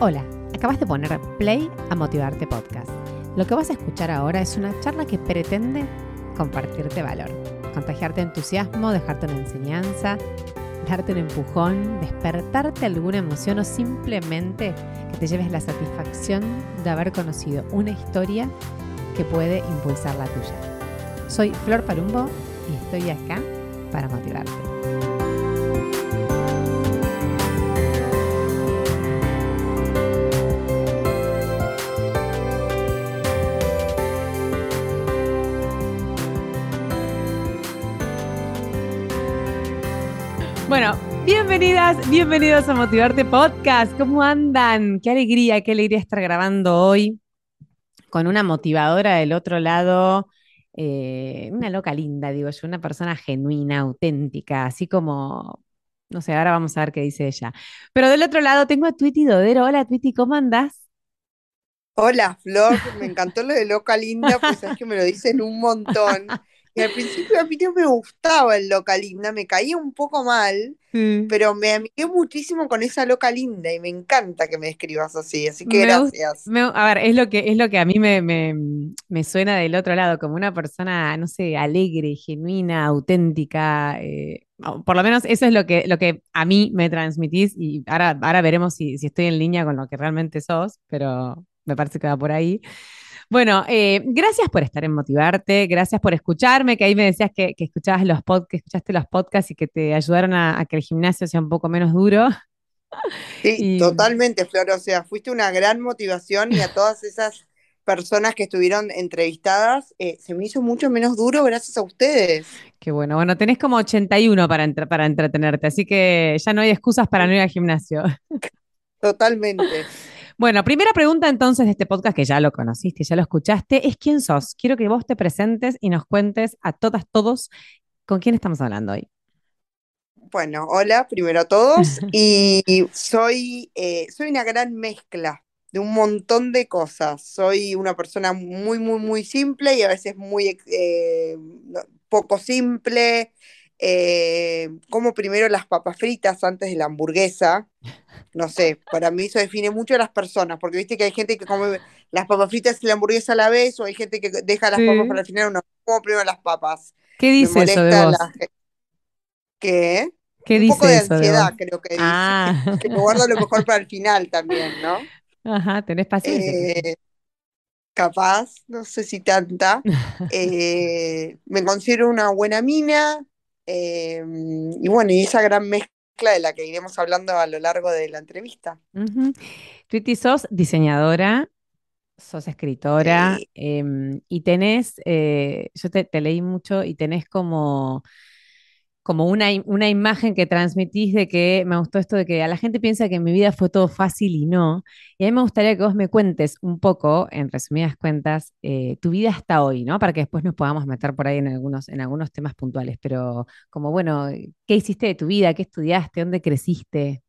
Hola, acabas de poner play a Motivarte Podcast. Lo que vas a escuchar ahora es una charla que pretende compartirte valor, contagiarte entusiasmo, dejarte una enseñanza, darte un empujón, despertarte alguna emoción o simplemente que te lleves la satisfacción de haber conocido una historia que puede impulsar la tuya. Soy Flor Palumbo y estoy acá para motivarte. Bienvenidas, bienvenidos a Motivarte Podcast. ¿Cómo andan? Qué alegría, qué alegría estar grabando hoy con una motivadora del otro lado, eh, una loca linda, digo yo, una persona genuina, auténtica, así como, no sé, ahora vamos a ver qué dice ella. Pero del otro lado tengo a Twitty Dodero. Hola Twitty, ¿cómo andás? Hola Flor, me encantó lo de loca linda, pues es que me lo dicen un montón. Y al principio a mí no me gustaba el loca linda, me caía un poco mal, Sí. pero me amigué muchísimo con esa loca linda y me encanta que me escribas así, así que Me gracias. me- a ver, es lo que, es lo que a mí me, me- me suena del otro lado, como una persona, no sé, alegre, genuina, auténtica. eh, por lo menos eso es lo que, lo que a mí me transmitís y ahora, ahora veremos si, si estoy en línea con lo que realmente sos, pero me parece que va por ahí. Bueno, eh, gracias por estar en Motivarte, gracias por escucharme, que ahí me decías que, que escuchabas los pod- que escuchaste los podcasts y que te ayudaron a, a que el gimnasio sea un poco menos duro. Sí, Y totalmente Flor, o sea, fuiste una gran motivación y a todas esas personas que estuvieron entrevistadas, eh, se me hizo mucho menos duro gracias a ustedes. qué bueno. Bueno, tenés como 81 para, entre- para entretenerte, así que ya no hay excusas para no ir al gimnasio. Totalmente. Bueno, primera pregunta entonces de este podcast que ya lo conociste, ya lo escuchaste, es quién sos. Quiero que vos te presentes y nos cuentes a todas, todos, con quién estamos hablando hoy. Bueno, hola, primero a todos. Y soy, eh, soy una gran mezcla de un montón de cosas. Soy una persona muy, muy, muy simple y a veces muy eh, poco simple. Eh, como primero las papas fritas antes de la hamburguesa. No sé, para mí eso define mucho a las personas, porque viste que hay gente que come las papas fritas y la hamburguesa a la vez, o hay gente que deja las papas para el final, no, como primero las papas. ¿Qué dice eso de vos? la ¿Qué? ¿Qué Un poco de eso ansiedad creo que dice, Ah, que me guardo lo mejor para el final también, ¿no? ajá, tenés paciencia. Eh, capaz, no sé si tanta. Eh, me considero una buena mina eh, y bueno, y esa gran mezcla de la que iremos hablando a lo largo de la entrevista. Ujú. Twitty, sos diseñadora, sos escritora Sí. em, y tenés, eh, yo te, te leí mucho y tenés como, como una, una imagen que transmitís de que me gustó esto de que a la gente piensa que mi vida fue todo fácil y no. Y a mí me gustaría que vos me cuentes un poco, en resumidas cuentas, eh, tu vida hasta hoy, ¿no? Para que después nos podamos meter por ahí en algunos, en algunos temas puntuales, pero como, bueno, ¿qué hiciste de tu vida? ¿Qué estudiaste? ¿Dónde creciste?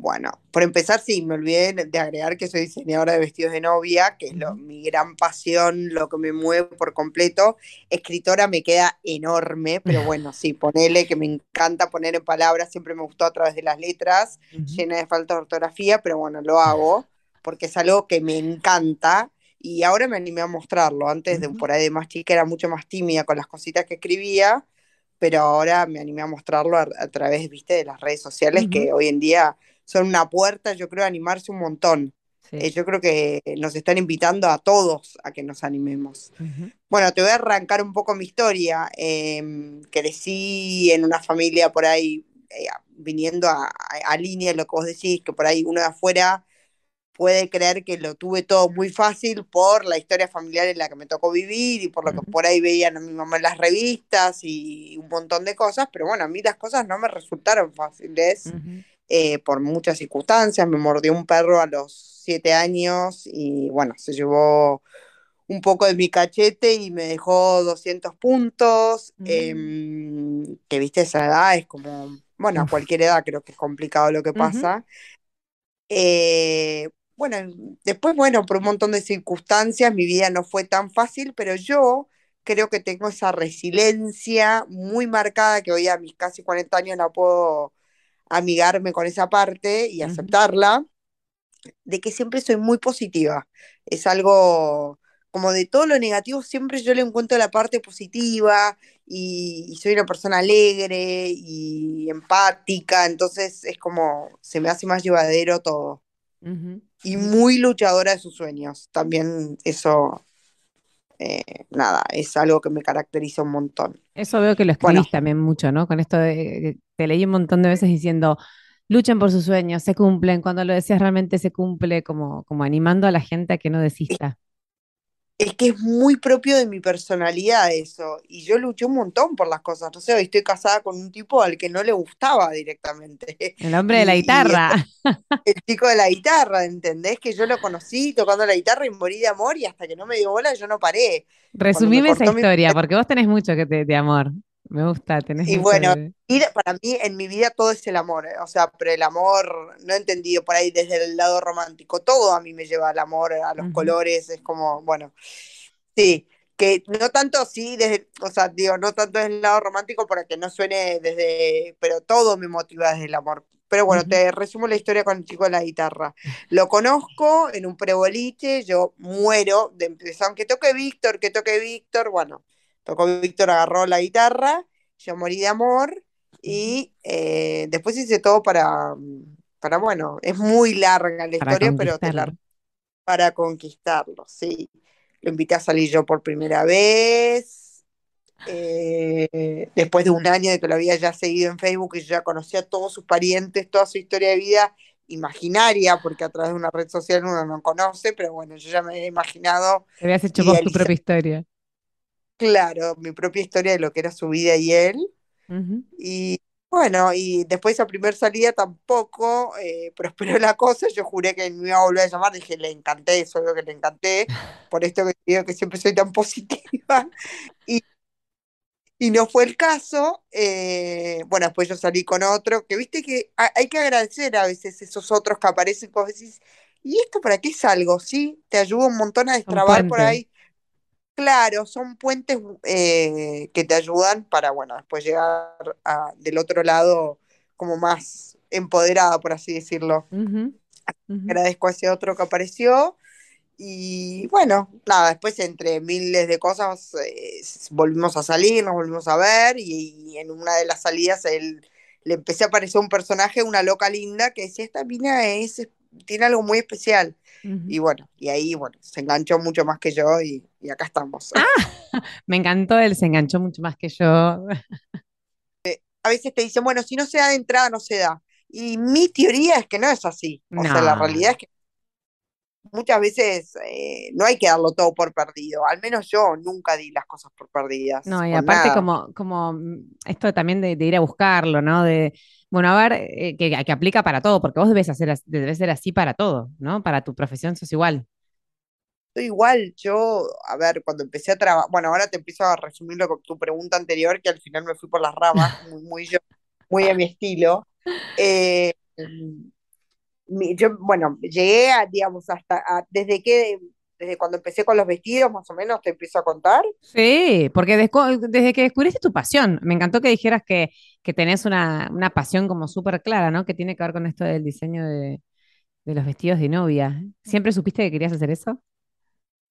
Bueno, por empezar, sí, me olvidé de agregar que soy diseñadora de vestidos de novia, que es lo, mi gran pasión, lo que me mueve por completo. Escritora me queda enorme, pero bueno, sí, ponele que me encanta poner en palabras, siempre me gustó a través de las letras, llena de falta de ortografía, pero bueno, lo hago porque es algo que me encanta y ahora me animé a mostrarlo. Antes de Ujú. por ahí de más chica era mucho más tímida con las cositas que escribía, pero ahora me animé a mostrarlo a, a través, viste, de las redes sociales que hoy en día son una puerta, yo creo, a animarse un montón. Eh, yo creo que nos están invitando a todos a que nos animemos. Bueno, te voy a arrancar un poco mi historia. Eh, crecí en una familia por ahí, eh, viniendo a, a, a línea lo que vos decís, que por ahí uno de afuera puede creer que lo tuve todo muy fácil por la historia familiar en la que me tocó vivir y por lo que por ahí veían a mi mamá en las revistas y un montón de cosas, pero bueno, a mí las cosas no me resultaron fáciles. Eh, por muchas circunstancias. Me mordió un perro a los siete años y bueno, se llevó un poco de mi cachete y me dejó 200 puntos, Mm. em, que viste esa edad, es como, bueno, a cualquier edad creo que es complicado lo que pasa. Eh, bueno, después, bueno, por un montón de circunstancias, mi vida no fue tan fácil, pero yo creo que tengo esa resiliencia muy marcada que hoy a mis casi 40 años la puedo amigarme con esa parte y aceptarla. de que siempre soy muy positiva. Es algo como de todo lo negativo, siempre yo le encuentro la parte positiva y, y soy una persona alegre y empática, entonces es como se me hace más llevadero todo. Y muy luchadora de sus sueños. También eso, eh, nada, es algo que me caracteriza un montón. Eso veo que lo Bueno, escribís también mucho, ¿no? Con esto de, te leí un montón de veces diciendo, luchen por sus sueños, se cumplen, cuando lo decías realmente se cumple, como, como animando a la gente a que no desista. Es que es muy propio de mi personalidad eso, y yo luché un montón por las cosas, no sé, hoy estoy casada con un tipo al que no le gustaba directamente, El hombre de la guitarra. el chico de la guitarra, ¿entendés? Que yo lo conocí tocando la guitarra y morí de amor, y hasta que no me dio bola yo no paré, Resumime esa mi... historia, porque vos tenés mucho que te, de amor. Me gusta, tenés Y bueno, vida- para mí en mi vida todo es el amor, ¿eh? O sea, pero el amor, no he entendido por ahí desde el lado romántico, todo a mí me lleva al amor, a los Ujú, colores, es como, bueno. Sí, que no tanto sí, desde, o sea, digo, no tanto desde el lado romántico para que no suene desde, pero todo me motiva desde el amor. Pero bueno, ujú. te resumo la historia con el chico de la guitarra. Lo conozco en un preboliche, yo muero de empezar, que toque Víctor, que toque Víctor, bueno, tocó Víctor, agarró la guitarra, yo morí de amor y eh, después hice todo para, para, bueno, es muy larga la Para historia, pero te conquistarlo. la para conquistarlo, sí. Lo invité a salir yo por primera vez, eh, después de un año de que lo había ya seguido en Facebook y yo ya conocía a todos sus parientes, toda su historia de vida imaginaria, porque a través de una red social uno no conoce, pero bueno, yo ya me había imaginado Te habías hecho vos tu propia historia. Claro, mi propia historia de lo que era su vida y él. Y bueno, y después de esa primera salida tampoco eh, prosperó la cosa. Yo juré que me iba a volver a llamar. Dije, le encanté, eso obvio que le encanté. Por esto que digo que siempre soy tan positiva. Y, y no fue el caso. Eh, bueno, después yo salí con otro. Que viste que ha- hay que agradecer a veces esos otros que aparecen. Que vos decís, ¿y esto para qué es algo? Sí, te ayuda un montón a destrabar por ahí Claro, son puentes eh, que te ayudan para, bueno, después llegar a- del otro lado como más empoderada, por así decirlo. Agradezco a ese otro que apareció y bueno, nada, después entre miles de cosas eh, volvimos a salir, nos volvimos a ver y, y en una de las salidas él, le empecé a aparecer un personaje, una loca linda, que decía, esta mina es, tiene algo muy especial. Y bueno, y ahí, bueno, se enganchó mucho más que yo y, y acá estamos. Me encantó él, se enganchó mucho más que yo. a veces te dicen, bueno, si no se da de entrada, no se da. Y mi teoría es que no es así. O sea, la realidad es que muchas veces eh, no hay que darlo todo por perdido. Al menos yo nunca di las cosas por perdidas, no, y aparte nada. como, como mm, esto también de, de ir a buscarlo, ¿no? De, bueno, a ver, eh, que, que aplica para todo, porque vos debes hacer, debes ser así para todo, ¿no? Para tu profesión sos igual. Yo igual, yo, a ver, cuando empecé a trabajar, bueno, ahora te empiezo a resumir lo que tu pregunta anterior, que al final me fui por las ramas, muy, muy yo, muy a mi estilo. Eh, mi- yo, bueno, llegué a, digamos, hasta, a- desde que, desde cuando empecé con los vestidos, más o menos, te empiezo a contar. Sí, porque desde que descubriste tu pasión, me encantó que dijeras que, que tenés una, una pasión como súper clara, ¿no? Que tiene que ver con esto del diseño de, de los vestidos de novia. ¿Siempre supiste que querías hacer eso?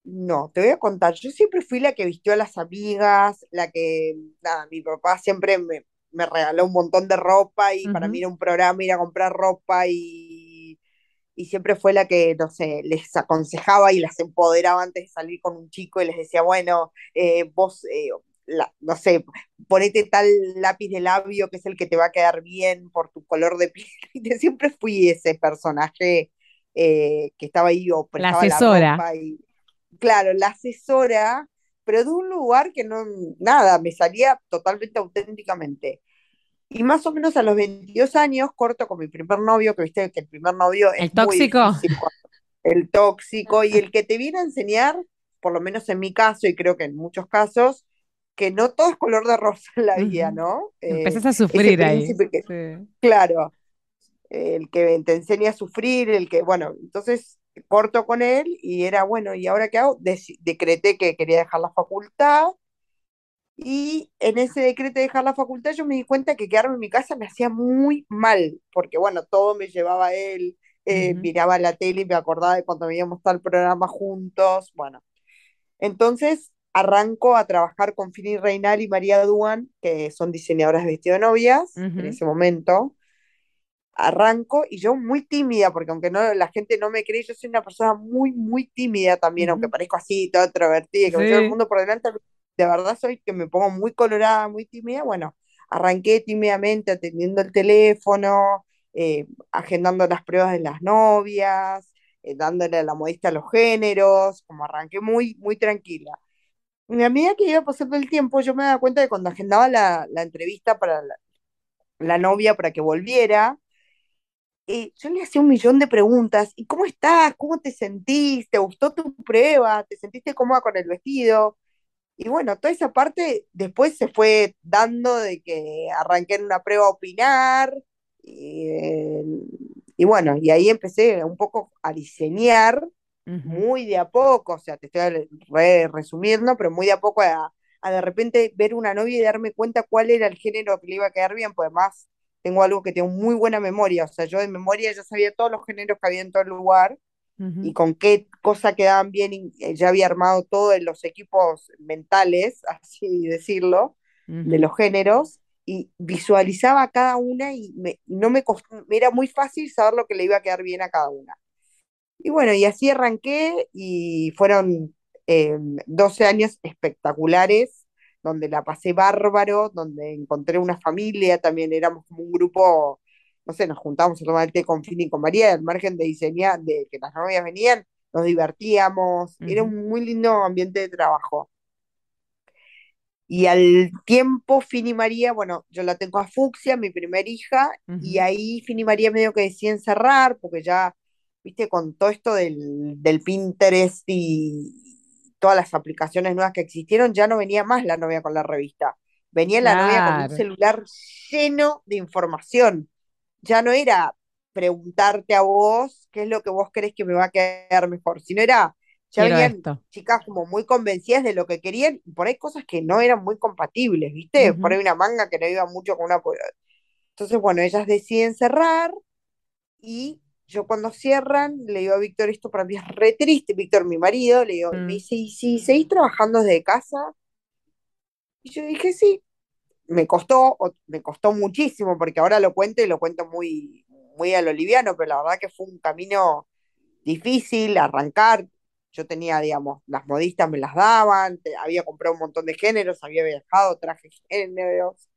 No, te voy a contar. Yo siempre fui la que vistió a las amigas, la que, nada, mi papá siempre me, me regaló un montón de ropa y para mí era un programa ir a comprar ropa y, y siempre fue la que, no sé, les aconsejaba y las empoderaba antes de salir con un chico y les decía, bueno, eh, vos, eh, la- no sé, ponete tal lápiz de labio que es el que te va a quedar bien por tu color de piel. Y siempre fui ese personaje eh, que estaba ahí o La asesora. y claro, la asesora, pero de un lugar que no, nada, me salía totalmente auténticamente. Y más o menos a los 22 años corto con mi primer novio, que viste que el primer novio ¿El es muy tóxico? difícil, el tóxico y el que te viene a enseñar, por lo menos en mi caso y creo que en muchos casos, que no todo es color de rosa en la vida. ¿no? Eh, Empezás a sufrir ahí. príncipe que, Sí. claro, el que te enseña a sufrir, el que, bueno, entonces corto con él y era, bueno, ¿y ahora qué hago? Deci- decreté que quería dejar la facultad y en ese decreto de dejar la facultad yo me di cuenta que quedarme en mi casa me hacía muy mal, porque bueno, todo me llevaba él, eh, miraba la tele y me acordaba de cuando veíamos tal programa juntos, bueno. Entonces arranco a trabajar con Fini Reinal y María Duan, que son diseñadoras de vestido de novias en ese momento. Arranco y yo muy tímida, porque aunque no, la gente no me cree, yo soy una persona muy, muy tímida también, aunque parezco así, toda introvertida, que me llevo el mundo por delante, de verdad soy que me pongo muy colorada, muy tímida. Bueno, arranqué tímidamente atendiendo el teléfono, eh, agendando las pruebas de las novias, eh, dándole a la modista los géneros, como arranqué muy, muy tranquila. Y a medida que iba pasando el tiempo, yo me daba cuenta de cuando agendaba la, entrevista para la, novia para que volviera, eh, yo le hacía un millón de preguntas. ¿Y cómo estás? ¿Cómo te sentís? ¿Te gustó tu prueba? ¿Te sentiste cómoda con el vestido? Y bueno, toda esa parte después se fue dando de que arranqué en una prueba a opinar. Y, bueno, y ahí empecé un poco a diseñar muy de a poco, o sea, te estoy resumiendo, pero muy de a poco a, de repente ver una novia y darme cuenta cuál era el género que le iba a quedar bien, pues además tengo algo que tengo muy buena memoria, o sea, yo de memoria ya sabía todos los géneros que había en todo el lugar y con qué cosa quedaban bien, eh, ya había armado todos los equipos mentales, así decirlo, de los géneros, y visualizaba cada una y no me, me era muy fácil saber lo que le iba a quedar bien a cada una. Y bueno, y así arranqué y fueron 12 eh, años espectaculares, donde la pasé bárbaro, donde encontré una familia, también éramos como un grupo, no sé, nos juntábamos a tomar el té con Fini y con María, al margen de diseñar, de que las novias venían, nos divertíamos, era un muy lindo ambiente de trabajo. Y al tiempo, Fini María, bueno, yo la tengo a Fuxia, mi primera hija, y ahí Fini María medio que decía cerrar, porque ya viste, con todo esto del, Pinterest y todas las aplicaciones nuevas que existieron, ya no venía más la novia con la revista. Venía la novia con un celular lleno de información. Ya no era preguntarte a vos qué es lo que vos crees que me va a quedar mejor, sino era, ya venían chicas como muy convencidas de lo que querían, y por ahí cosas que no eran muy compatibles, ¿viste? Por ahí una manga que no iba mucho con una... Entonces, bueno, ellas deciden cerrar y yo cuando cierran, le digo a Víctor, esto para mí es re triste, Víctor, mi marido, le digo, me mm. dice, ¿y si seguís trabajando desde casa? Y yo dije, sí, me costó, me costó muchísimo, porque ahora lo cuento y lo cuento muy, muy a lo liviano, pero la verdad que fue un camino difícil, arrancar, yo tenía, digamos, las modistas me las daban, había comprado un montón de géneros, había viajado, traje géneros,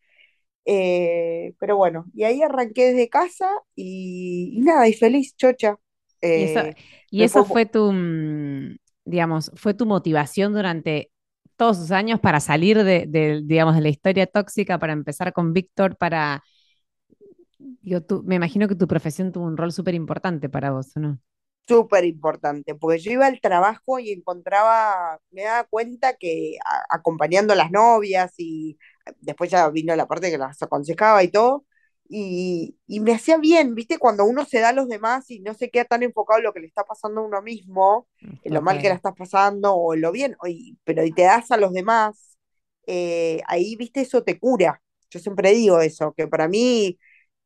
eh, pero bueno, y ahí arranqué desde casa y, nada, y feliz, chocha. y eso, eh, fue tu, mm, digamos, fue tu motivación durante todos esos años para salir de, digamos, de la historia tóxica, para empezar con Víctor, para... Yo me imagino que tu profesión tuvo un rol súper importante para vos, ¿no? Súper importante, porque yo iba al trabajo y encontraba, me daba cuenta que acompañando a las novias y después ya vino la parte que las aconsejaba y todo, y, me hacía bien, ¿viste? Cuando uno se da a los demás y no se queda tan enfocado en lo que le está pasando a uno mismo, en lo mal que la estás pasando o en lo bien, pero y te das a los demás, eh, ahí, ¿viste? Eso te cura. Yo siempre digo eso, que para mí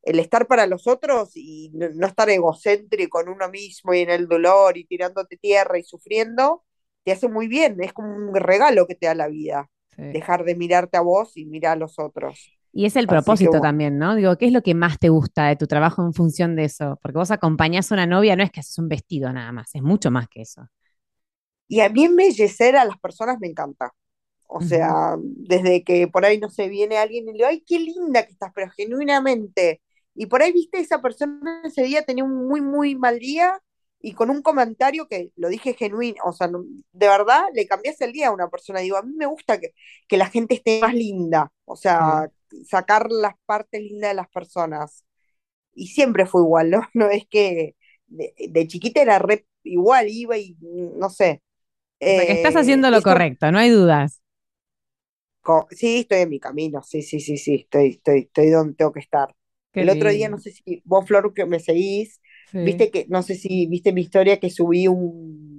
el estar para los otros y no, estar egocéntrico con uno mismo y en el dolor y tirándote tierra y sufriendo, te hace muy bien, es como un regalo que te da la vida dejar de mirarte a vos y mirar a los otros. Y es el propósito también, ¿no? Digo, ¿qué es lo que más te gusta de tu trabajo en función de eso? Porque vos acompañás a una novia, no es que haces un vestido nada más, es mucho más que eso. Y a mí embellecer a las personas me encanta. O sea, desde que por ahí no se viene alguien y le digo, ay, qué linda que estás, pero genuinamente. Y por ahí, viste, esa persona ese día tenía un muy, muy mal día y con un comentario que lo dije genuino, o sea, de verdad le cambiaste el día a una persona. Digo, a mí me gusta que, la gente esté más linda, o sea, sacar las partes lindas de las personas. Y siempre fue igual, ¿no? No es que de, chiquita era re igual, iba y no sé. estás haciendo lo correcto, no hay dudas. Sí, estoy en mi camino, sí, sí, sí, sí, estoy, estoy, estoy donde tengo que estar. el otro día, no sé si vos, Flor, que me seguís, Viste que, no sé si viste mi historia que subí un,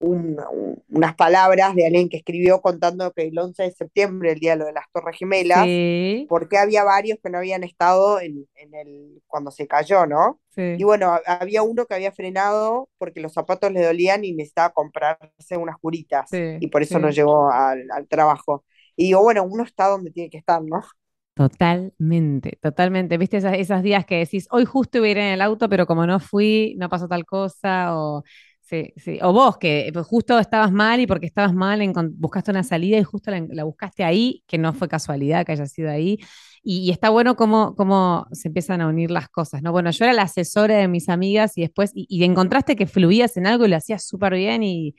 un- un- unas palabras de alguien que escribió contando que el 11 de septiembre, el día de lo de las Torres Gemelas, Sí, porque había varios que no habían estado en, en el, cuando se cayó, ¿no? Y bueno, ha- había uno que había frenado porque los zapatos le dolían y necesitaba comprarse unas curitas sí, y por eso no llegó al, al trabajo. Y digo, bueno, uno está donde tiene que estar, ¿no? Totalmente, totalmente. ¿Viste esas, esos días que decís, hoy justo iba a ir en el auto, pero como no fui, no pasó tal cosa? O, sí, sí. O vos, que pues, justo estabas mal y porque estabas mal buscaste una salida y justo la, la buscaste ahí, que no fue casualidad que haya sido ahí. Y, y está bueno cómo, cómo se empiezan a unir las cosas, ¿no? Bueno, yo era la asesora de mis amigas y después, y, y encontraste que fluías en algo y lo hacías súper bien y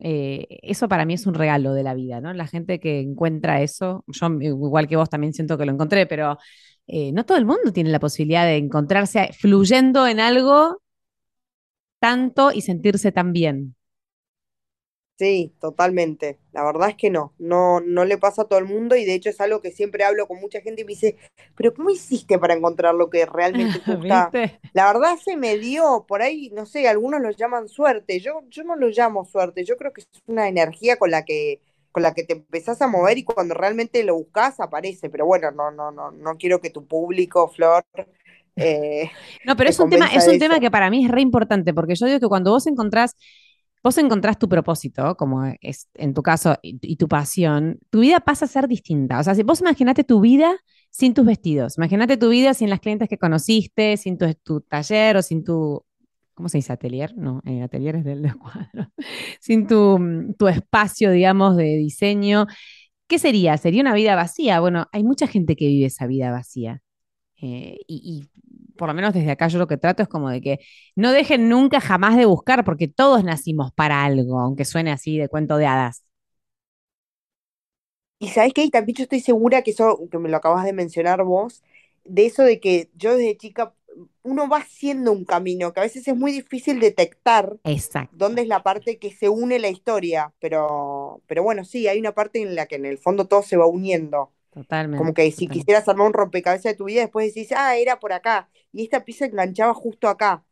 eh, eso para mí es un regalo de la vida, ¿no? La gente que encuentra eso, yo igual que vos también siento que lo encontré, pero eh, no todo el mundo tiene la posibilidad de encontrarse fluyendo en algo tanto y sentirse tan bien. Sí, totalmente. La verdad es que no, no, no le pasa a todo el mundo y de hecho es algo que siempre hablo con mucha gente y me dice, pero ¿cómo hiciste para encontrar lo que realmente te gusta? La verdad se me dio, por ahí, no sé, algunos lo llaman suerte, yo, yo no lo llamo suerte, yo creo que es una energía con la que, con la que te empezás a mover y cuando realmente lo buscas aparece, pero bueno, no, no, no, no quiero que tu público, Flor, eh, No, pero es un tema, es de un tema que para mí es re importante, porque yo digo que cuando vos encontrás, vos encontrás tu propósito, como es en tu caso, y, y tu pasión, tu vida pasa a ser distinta. O sea, si vos imaginate tu vida sin tus vestidos, imagínate tu vida sin las clientes que conociste, sin tu, tu taller o sin tu, ¿cómo se dice? Atelier, no, eh, atelier es del del cuadro, sin tu, tu espacio, digamos, de diseño. ¿Qué sería? ¿Sería una vida vacía? Bueno, hay mucha gente que vive esa vida vacía. Eh, y, y por lo menos desde acá yo lo que trato es como de que no dejen nunca jamás de buscar, porque todos nacimos para algo, aunque suene así de cuento de hadas. Y sabes qué, y también yo estoy segura que eso, que me lo acabas de mencionar vos, de eso de que yo desde chica, uno va haciendo un camino, que a veces es muy difícil detectar Exacto, dónde es la parte que se une la historia, pero, pero bueno, sí, hay una parte en la que en el fondo todo se va uniendo. Como totalmente, que si totalmente. quisieras armar un rompecabezas de tu vida, después decís, ah, era por acá, y esta pieza enganchaba justo acá.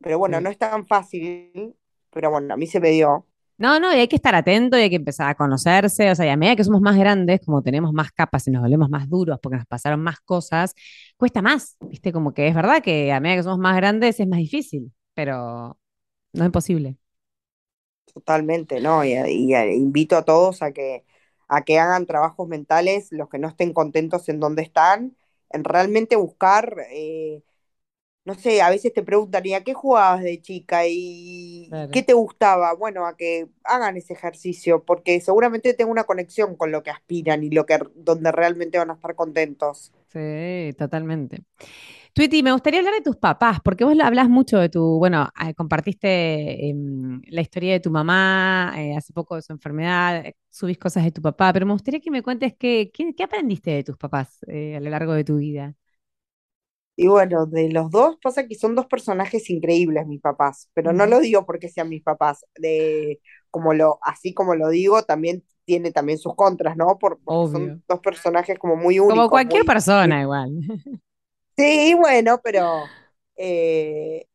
Pero bueno, Sí. no es tan fácil, pero bueno, a mí se me dio. No, no, y hay que estar atento y hay que empezar a conocerse, o sea, y a medida que somos más grandes, como tenemos más capas y nos volvemos más duros porque nos pasaron más cosas, cuesta más, ¿viste? Como que es verdad que a medida que somos más grandes es más difícil, pero no es imposible. Totalmente, ¿no? Y, y- invito a todos a que, a que hagan trabajos mentales, los que no estén contentos en donde están, en realmente buscar, eh, no sé, a veces te preguntan, ¿y a qué jugabas de chica? ¿Y Claro. qué te gustaba? Bueno, a que hagan ese ejercicio, porque seguramente tengo una conexión con lo que aspiran y lo que, donde realmente van a estar contentos. Sí, totalmente. Tweety, me gustaría hablar de tus papás, porque vos hablas mucho de tu, bueno, eh, compartiste em, la historia de tu mamá, eh, hace poco de su enfermedad, eh, subís cosas de tu papá, pero me gustaría que me cuentes qué, qué, qué aprendiste de tus papás eh, a lo largo de tu vida. Y bueno, de los dos pasa que son dos personajes increíbles mis papás, pero no lo digo porque sean mis papás, de, como lo, así como lo digo, también tiene también sus contras, ¿no? Por, porque son dos personajes como muy Como únicos, cualquier muy... persona igual. Sí, bueno, pero eh,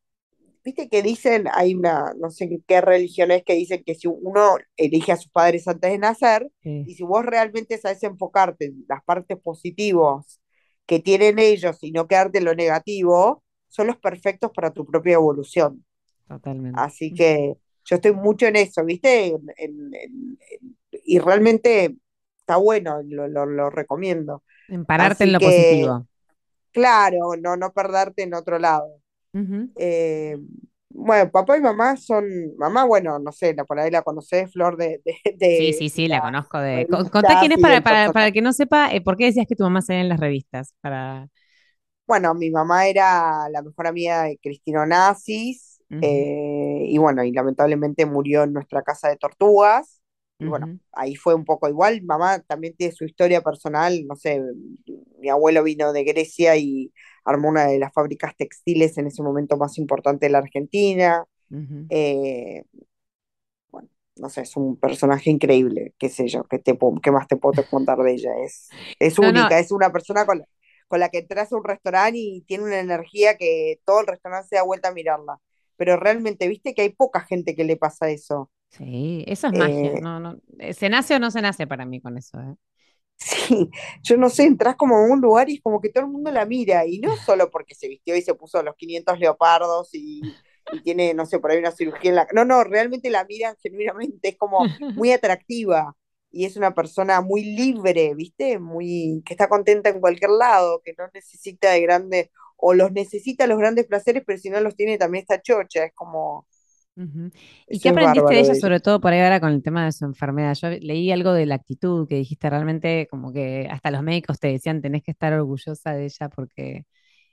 viste que dicen, hay una, no sé qué, qué religión es que dicen que si uno elige a sus padres antes de nacer, Sí, y si vos realmente sabes enfocarte en las partes positivas que tienen ellos y no quedarte en lo negativo, son los perfectos para tu propia evolución. totalmente. Así que yo estoy mucho en eso, ¿viste? En- en- en- en- y realmente está bueno, lo, lo, lo recomiendo. En pararte en lo que, positivo. Claro, no, no perderte en otro lado. Eh, bueno, papá y mamá son, mamá, bueno, no sé, la, por ahí la conocés, Flor, de, de, Sí, de sí, sí, la conozco de... co- Contá quién es para, para, para el que no sepa, eh, ¿por qué decías que tu mamá salía en las revistas? Para... Bueno, mi mamá era la mejor amiga de Cristina Onassis, Ujú, eh, y bueno, y lamentablemente murió en nuestra casa de tortugas, y bueno, ahí fue un poco igual, mamá también tiene su historia personal, no sé, mi abuelo vino de Grecia y armó una de las fábricas textiles en ese momento más importante de la Argentina, eh, bueno, no sé, es un personaje increíble, qué sé yo, qué, te, qué más te puedo contar de ella, es, es No, no, única, es una persona con la, con la que entras a un restaurante y tiene una energía que todo el restaurante se da vuelta a mirarla, pero realmente, viste que hay poca gente que le pasa eso, Sí, eso es magia. Eh, No, no, eh, ¿se nace o no se nace para mí con eso, eh? sí, yo no sé, entras como a un lugar y es como que todo el mundo la mira, y no solo porque se vistió y se puso los 500 leopardos y, y tiene, no sé, por ahí una cirugía en la... No, no, realmente la miran genuinamente, es como muy atractiva y es una persona muy libre, ¿viste? Muy, que está contenta en cualquier lado, que no necesita de grandes, o los necesita los grandes placeres, pero si no los tiene también está chocha, es como, ¿Y qué aprendiste de ella, de ella. sobre todo por ahí ahora con el tema de su enfermedad? Yo leí algo de la actitud que dijiste realmente, como que hasta los médicos te decían tenés que estar orgullosa de ella porque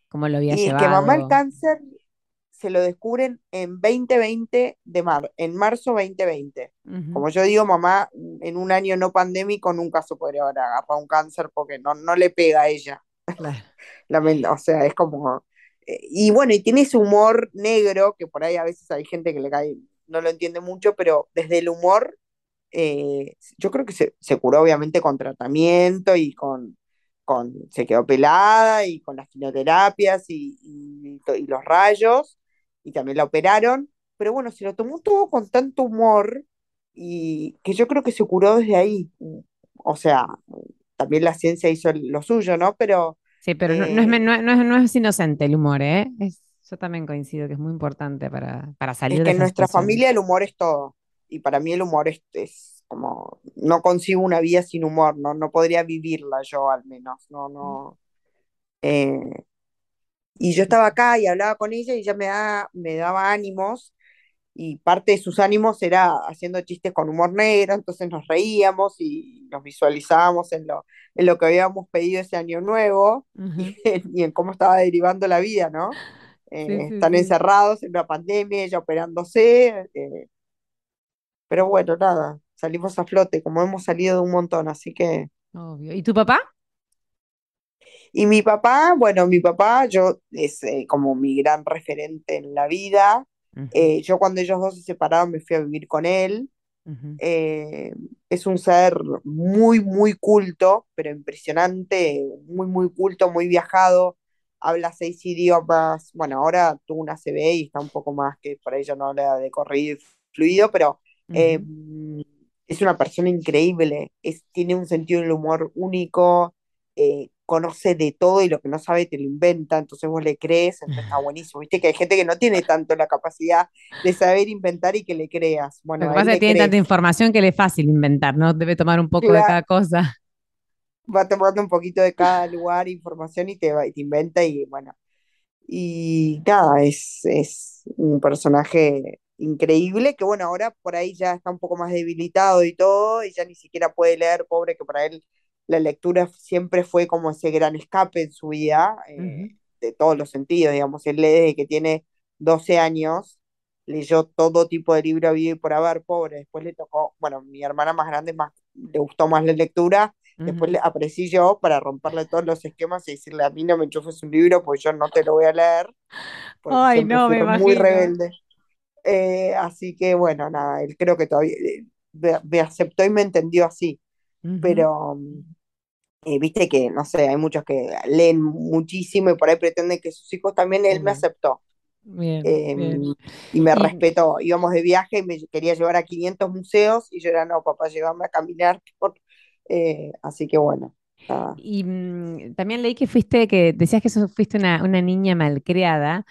cómo lo había Y es que mamá el llevado. cáncer se lo descubren en 2020 de mar, en marzo 2020. Ujú, Como yo digo, mamá en un año no pandémico nunca se podría haber agarrado un cáncer porque no, no le pega a ella. claro. O sea, es como... y bueno, y tiene ese humor negro, que por ahí a veces hay gente que le cae, no lo entiende mucho, pero desde el humor, eh, yo creo que se, se curó obviamente con tratamiento y con, con, se quedó pelada y con las quimioterapias y, y, y los rayos, y también la operaron, pero bueno, se lo tomó todo con tanto humor y que yo creo que se curó desde ahí. O sea, también la ciencia hizo lo suyo, ¿no? Pero... Sí, pero no, no es, eh, no, es, no es- no es inocente el humor, ¿eh? Es, yo también coincido que es muy importante para, para Es salir de que en esas nuestra familia el humor es todo. Y para mí el humor es, es como, no consigo una vida sin humor, no, no podría vivirla yo al menos, no, no. eh, y yo estaba acá y hablaba con ella y ella me, da, me daba ánimos y parte de sus ánimos era haciendo chistes con humor negro, entonces nos reíamos y nos visualizábamos en lo, en lo que habíamos pedido ese año nuevo y, en cómo estaba derivando la vida, ¿no? Sí, Eh, sí, están sí. encerrados en una pandemia, ella operándose, eh, Pero bueno, nada, salimos a flote, como hemos salido de un montón, así que... Obvio. ¿Y tu papá? Y mi papá, bueno, mi papá, yo es eh, como mi gran referente en la vida. Eh, yo cuando ellos dos se separaron me fui a vivir con él. Eh, es un ser muy, muy culto, pero impresionante, muy, muy culto, muy viajado. Habla seis idiomas. Bueno, ahora tuvo una CB y está un poco más que por ya no habla de corrido y fluido, pero eh, ujú. es una persona increíble. Es, tiene un sentido del humor único, eh, conoce de todo y lo que no sabe te lo inventa, entonces vos le crees, entonces está buenísimo. Viste que hay gente que no tiene tanto la capacidad de saber inventar y que le creas. Lo Bueno, que a él pasa es que tiene tanta información que le es fácil inventar, ¿no? Debe tomar un poco de cada cosa. va tomando un poquito de cada lugar, información y te, va, y te inventa y bueno. Y nada, es, es un personaje increíble que bueno, ahora por ahí ya está un poco más debilitado y todo, y ya ni siquiera puede leer, pobre, que para él la lectura siempre fue como ese gran escape en su vida, eh, de todos los sentidos, digamos, él lee desde que tiene 12 años, leyó todo tipo de libro habido y por haber, pobre, después le tocó, bueno, mi hermana más grande más, le gustó más la lectura, después le aparecí yo para romperle todos los esquemas y decirle, a mí no me enchufes un libro, pues yo no te lo voy a leer, porque Ay, no, me muy rebelde. Eh, así que bueno, nada, él creo que todavía eh, me, me aceptó y me entendió así, Pero eh, viste que, no sé, hay muchos que leen muchísimo y por ahí pretenden que sus hijos también, él me aceptó Bien, eh, bien. y me Y, respetó. Íbamos de viaje y me quería llevar a 500 museos y yo era, no, papá, llévame a caminar. Por... Eh, así que bueno, y mm, también leí que fuiste, que decías que fuiste una, una niña malcriada.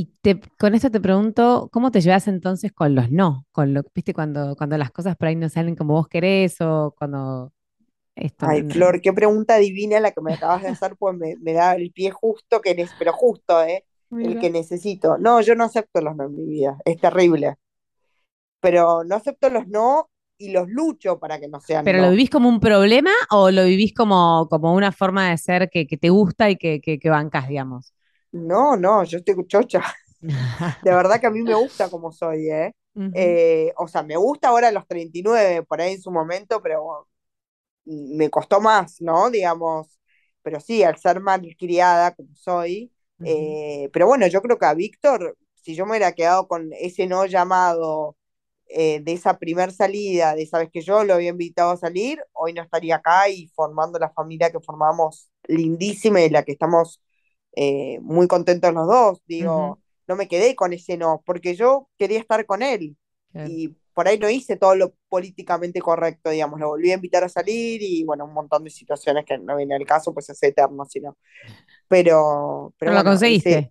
Y te, con esto te pregunto, ¿cómo te llevas entonces con los no? Con lo, viste, cuando, cuando las cosas por ahí no salen como vos querés o cuando esto Ay, no- Flor, qué pregunta divina la que me acabas de hacer, pues me, me da el pie justo, que ne- pero justo, ¿eh? El que necesito. No, yo no acepto los no en mi vida, es terrible, pero no acepto los no y los lucho para que no sean ¿Pero lo vivís como un problema o lo vivís como, como una forma de ser que, que te gusta y que, que, que bancás, digamos? No, no, yo estoy chocha. De verdad que a mí me gusta como soy, ¿eh? Eh, o sea, me gusta ahora a los 39 por ahí en su momento, pero me costó más, ¿no? Digamos, pero sí, al ser malcriada como soy, eh, pero bueno, yo creo que a Víctor, si yo me hubiera quedado con ese no llamado eh, de esa primer salida, de sabes que yo lo había invitado a salir, hoy no estaría acá y formando la familia que formamos lindísima y de la que estamos eh, muy contentos los dos. Digo, no me quedé con ese no, porque yo quería estar con él y por ahí no hice todo lo políticamente correcto, digamos, lo volví a invitar a salir y bueno, un montón de situaciones que no viene al caso, pues es eterno, sino. Pero, pero, lo conseguiste.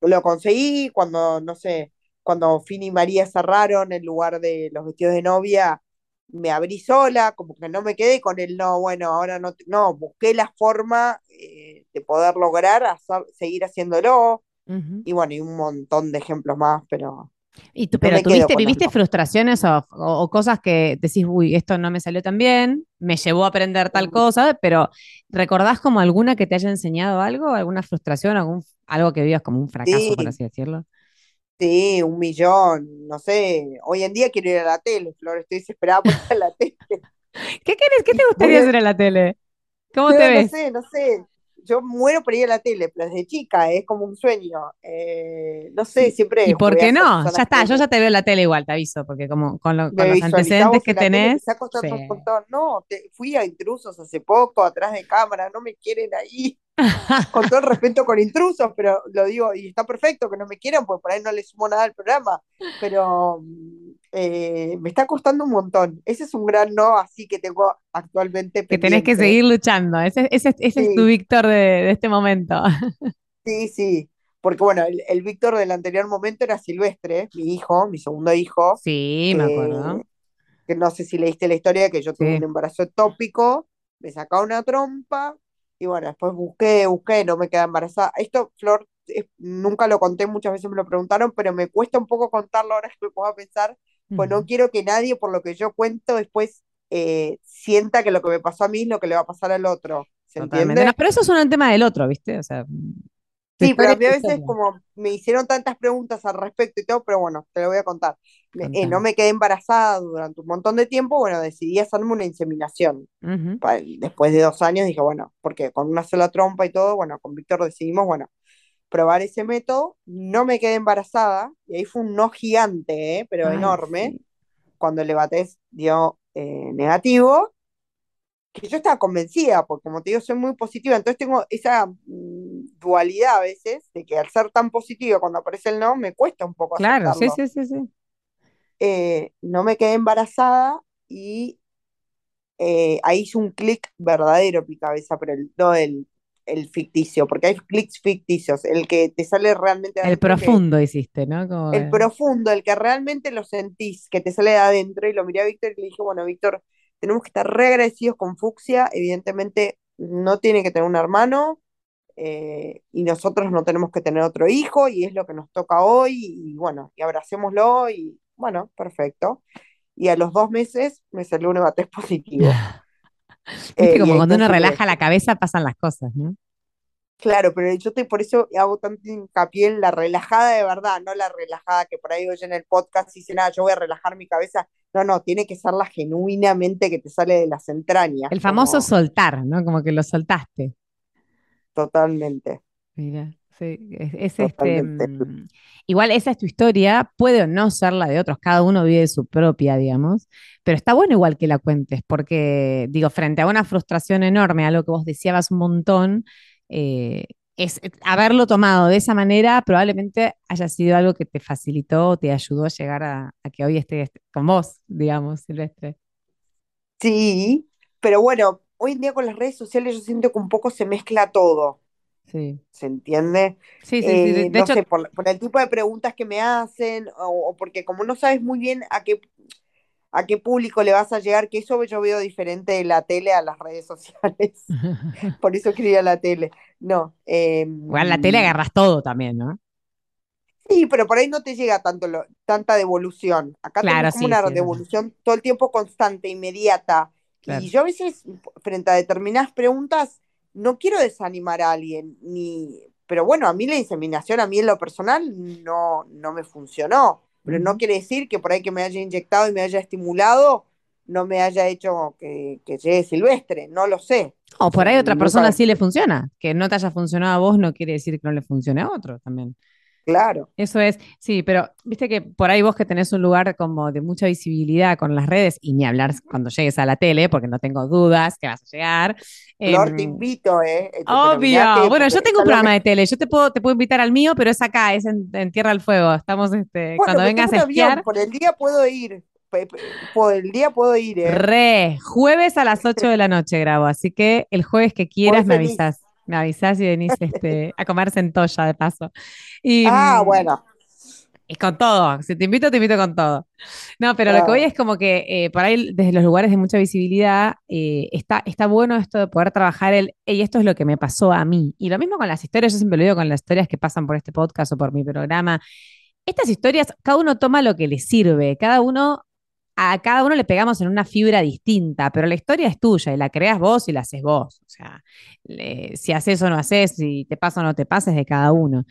lo conseguí cuando, no sé, cuando Fini y María cerraron en lugar de los vestidos de novia, me abrí sola, como que no me quedé con el no, bueno, ahora no, no, busqué la forma eh, de poder lograr seguir haciéndolo. Y bueno, y un montón de ejemplos más, pero ¿Y tú, pero tuviste, viviste frustraciones o, cosas que decís, uy, esto no me salió tan bien, me llevó a aprender tal cosa, pero ¿recordás como alguna que te haya enseñado algo? ¿Alguna frustración? Algún, algo que vivas como un fracaso, por así decirlo? Sí, un millón, no sé. Hoy en día quiero ir a la tele, Flor, estoy desesperada por ir a la tele. ¿Qué querés? ¿Qué te gustaría hacer en la tele? ¿Cómo te ves? No sé, no sé yo muero por ir a la tele, pero desde chica es como un sueño. Eh, no sé, siempre. ¿Y por qué no? Ya está, yo ya te veo en la tele igual, te aviso, porque como con, los antecedentes que tenés. No, fui a intrusos hace poco, atrás de cámara, no me quieren ahí. Con todo el respeto con intrusos, pero lo digo, y está perfecto que no me quieran, porque por ahí no le sumo nada al programa, pero eh, me está costando un montón. Ese es un gran no así que tengo actualmente. Que tenés que seguir luchando. Ese, ese, ese es tu Víctor de, este momento. Sí, sí. Porque bueno, el, Víctor del anterior momento era Silvestre, mi hijo, mi segundo hijo. Sí, me acuerdo. Eh, que no sé si leíste la historia, que yo tuve un embarazo tópico, me sacaba una trompa, y bueno, después busqué, busqué, no me quedé embarazada. Esto, Flor, nunca lo conté, muchas veces me lo preguntaron, pero me cuesta un poco contarlo ahora que me puedo pensar, pues no quiero que nadie, por lo que yo cuento, después eh, sienta que lo que me pasó a mí es lo que le va a pasar al otro. ¿Se entiende? pero eso es un tema del otro, ¿viste? O sea, sí, pero a mí a veces como me hicieron tantas preguntas al respecto y todo, pero bueno, te lo voy a contar. Eh, no me quedé embarazada durante un montón de tiempo, bueno, decidí hacerme una inseminación. Después de dos años dije, bueno, porque con una sola trompa y todo, bueno, con Víctor decidimos, bueno, probar ese método, no me quedé embarazada, y ahí fue un no gigante, ¿eh? pero enorme, cuando el batés dio eh, negativo, que yo estaba convencida, porque como te digo, soy muy positiva, entonces tengo esa mm, dualidad a veces, de que al ser tan positiva cuando aparece el no, me cuesta un poco. Claro, sí, sí, sí, sí. Eh, no me quedé embarazada y ahí hizo un clic verdadero en mi cabeza, pero el, no el, el ficticio, porque hay clics ficticios, el que te sale realmente El profundo hiciste, ¿no? el profundo, el que realmente lo sentís, que te sale de adentro, y lo miré a Víctor y le dije, bueno, Víctor, tenemos que estar re agradecidos con Fucsia, evidentemente no tiene que tener un hermano, eh, y nosotros no tenemos que tener otro hijo, y es lo que nos toca hoy, y bueno, y abracémoslo, y bueno, perfecto. Y a los dos meses me salió un test positivo. Viste, eh, como cuando uno relaja la cabeza pasan las cosas, ¿no? Claro, pero yo te, por eso hago tanto hincapié en la relajada de verdad, no la relajada que por ahí oye en el podcast y dice, nada, yo voy a relajar mi cabeza. No, no, tiene que ser la genuinamente que te sale de las entrañas. El famoso soltar, ¿no? Como que lo soltaste. Totalmente. Mira, sí, es, este. Mm, igual esa es tu historia, puede o no ser la de otros, cada uno vive su propia, digamos, pero está bueno igual que la cuentes, porque, digo, frente a una frustración enorme, a lo que vos decías un montón, eh, es eh, haberlo tomado de esa manera probablemente haya sido algo que te facilitó, te ayudó a llegar a, que hoy esté con vos, digamos, Silvestre. Sí, pero bueno, hoy en día con las redes sociales yo siento que un poco se mezcla todo. Sí. ¿Se entiende? Sí, sí, sí. De, eh, no sé, por, el tipo de preguntas que me hacen, o, porque como no sabes muy bien a qué a qué público le vas a llegar, que eso yo veo diferente de la tele a las redes sociales. Por eso quería la tele. No. Eh, bueno, la tele agarras todo también, ¿no? Sí, pero por ahí no te llega tanto tanta devolución. Acá tenemos como una devolución todo el tiempo constante, inmediata. Y yo a veces, frente a determinadas preguntas, no quiero desanimar a alguien, ni, pero bueno, a mí la inseminación, a mí en lo personal, no, no me funcionó pero no quiere decir que por ahí que me haya inyectado y me haya estimulado, no me haya hecho que, llegue silvestre, no lo sé. O por ahí otra persona sí le funciona, que no te haya funcionado a vos no quiere decir que no le funcione a otro también. Claro. Eso es, sí, pero viste que por ahí vos que tenés un lugar como de mucha visibilidad con las redes, y ni hablar cuando llegues a la tele, porque no tengo dudas que vas a llegar. Flor, te em, invito, ¿eh? Obvio. Bueno, yo tengo un programa de tele, yo te puedo, te puedo invitar al mío, pero es acá, es en, Tierra del Fuego. Estamos, este, cuando vengas a esquiar. por el día puedo ir. por el día puedo ir, ¿eh? Re, jueves a las 8 de la noche grabo, así que el jueves que quieras me avisas. Me avisas y venís este, a comer centolla de paso. Y, ah, mm, bueno. Y con todo, si te invito, te invito con todo. No, pero lo que voy es como que eh, por ahí, desde los lugares de mucha visibilidad, eh, está, está bueno esto de poder trabajar el, y esto es lo que me pasó a mí. Y lo mismo con las historias, yo siempre lo digo con las historias que pasan por este podcast o por mi programa. Estas historias, cada uno toma lo que le sirve, cada uno, a cada uno le pegamos en una fibra distinta, pero la historia es tuya y la creas vos y la haces vos. O sea, si haces o no haces, si te pasa o no te pasa, es de cada uno.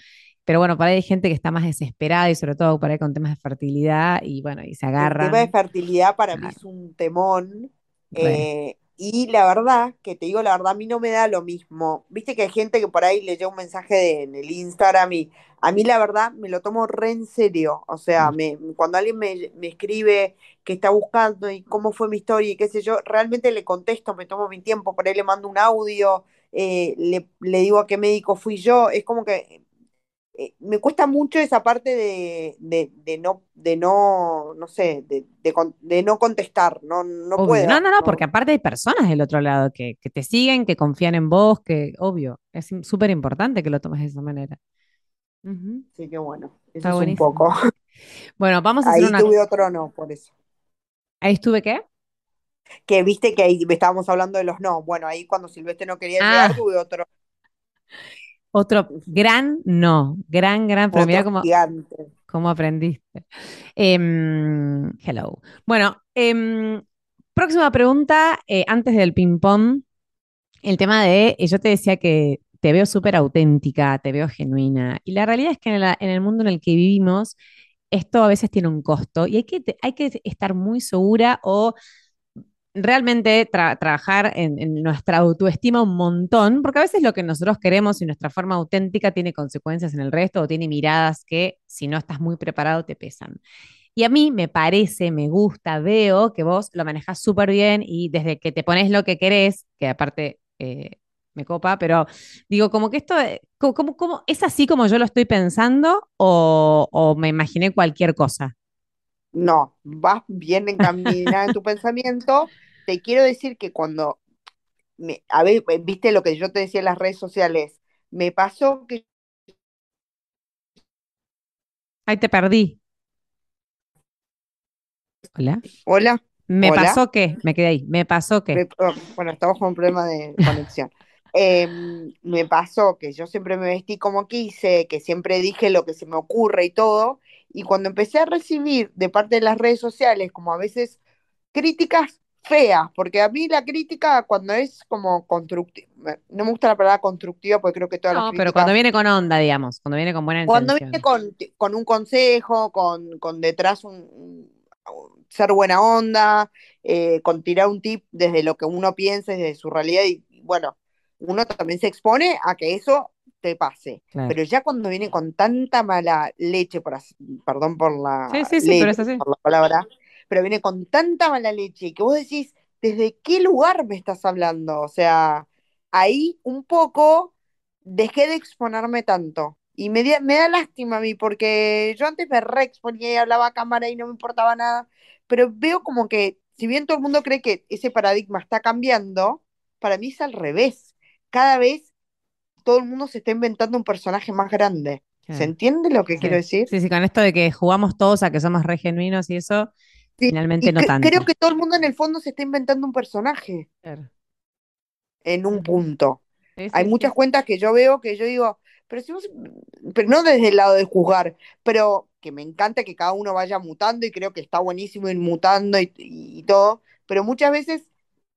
Pero bueno, por ahí hay gente que está más desesperada y sobre todo por ahí con temas de fertilidad y bueno, y se agarra. El tema de fertilidad para mí es un temón. Eh, y la verdad, que te digo la verdad, a mí no me da lo mismo. Viste que hay gente que por ahí le llega un mensaje en el Instagram y a mí la verdad me lo tomo re en serio. O sea, mm. me, cuando alguien me, escribe que está buscando y cómo fue mi historia y qué sé yo, realmente le contesto, me tomo mi tiempo, por ahí le mando un audio, eh, le, le digo a qué médico fui yo. Es como que eh, me cuesta mucho esa parte de, de, no, de no, no sé, de, de no contestar, no, no puedo. No, no, no, porque aparte hay personas del otro lado que, que te siguen, que confían en vos, que obvio, es súper importante que lo tomes de esa manera. Sí, que bueno, eso es un poco. Bueno, vamos a hacer ahí una... tuve otro no, por eso. ¿Ahí estuve qué? Que viste que ahí estábamos hablando de los no. Bueno, ahí cuando Silvestre no quería llegar, ah. tuve otro otro gran no, gran, gran, pero mira cómo, cómo aprendiste. Em, hello. Bueno, em, próxima pregunta, eh, antes del ping-pong, el tema de, eh, yo te decía que te veo súper auténtica, te veo genuina, y la realidad es que en, en, el mundo en el que vivimos, esto a veces tiene un costo y hay que, hay que estar muy segura o realmente trabajar en, nuestra autoestima un montón, porque a veces lo que nosotros queremos y nuestra forma auténtica tiene consecuencias en el resto o tiene miradas que si no estás muy preparado te pesan. Y a mí me parece, me gusta, veo que vos lo manejas súper bien y desde que te pones lo que querés, que aparte eh, me copa, pero digo, como que esto, eh, como, ¿es así como yo lo estoy pensando o me imaginé cualquier cosa? No, vas bien encaminada en tu pensamiento. Te quiero decir que cuando, me, a ver, viste lo que yo te decía en las redes sociales, me pasó que... Ahí te perdí. Hola. Hola. ¿Me pasó qué? Me quedé ahí. ¿Me pasó qué? Oh, bueno, estamos con un problema de conexión. Em, me pasó que yo siempre me vestí como quise, que siempre dije lo que se me ocurre y todo, y cuando empecé a recibir de parte de las redes sociales, como a veces críticas feas, porque a mí la crítica cuando es como constructiva, no me gusta la palabra constructiva porque creo que todas no, las pero cuando viene con onda, digamos, cuando viene con buena intención. Cuando viene con, con un consejo, con, con detrás un, ser buena onda, eh, con tirar un tip desde lo que uno piensa, desde su realidad, y bueno, uno también se expone a que eso te pase. Pero ya cuando viene con tanta mala leche, por perdón por la, por la palabra, pero viene con tanta mala leche que vos decís, ¿desde qué lugar me estás hablando? O sea, ahí un poco dejé de exponerme tanto. Y me, me da lástima a mí, porque yo antes me re exponía y hablaba a cámara y no me importaba nada, pero veo como que, si bien todo el mundo cree que ese paradigma está cambiando, para mí es al revés. Cada vez todo el mundo se está inventando un personaje más grande. ¿Se entiende lo que quiero decir? Sí, sí, con esto de que jugamos todos a que somos re genuinos y eso, finalmente no tanto. Creo que todo el mundo en el fondo se está inventando un personaje. En un punto. Hay muchas cuentas que yo veo que yo digo, pero, si pero no desde el lado de juzgar, pero que me encanta que cada uno vaya mutando y creo que está buenísimo ir mutando y todo, pero muchas veces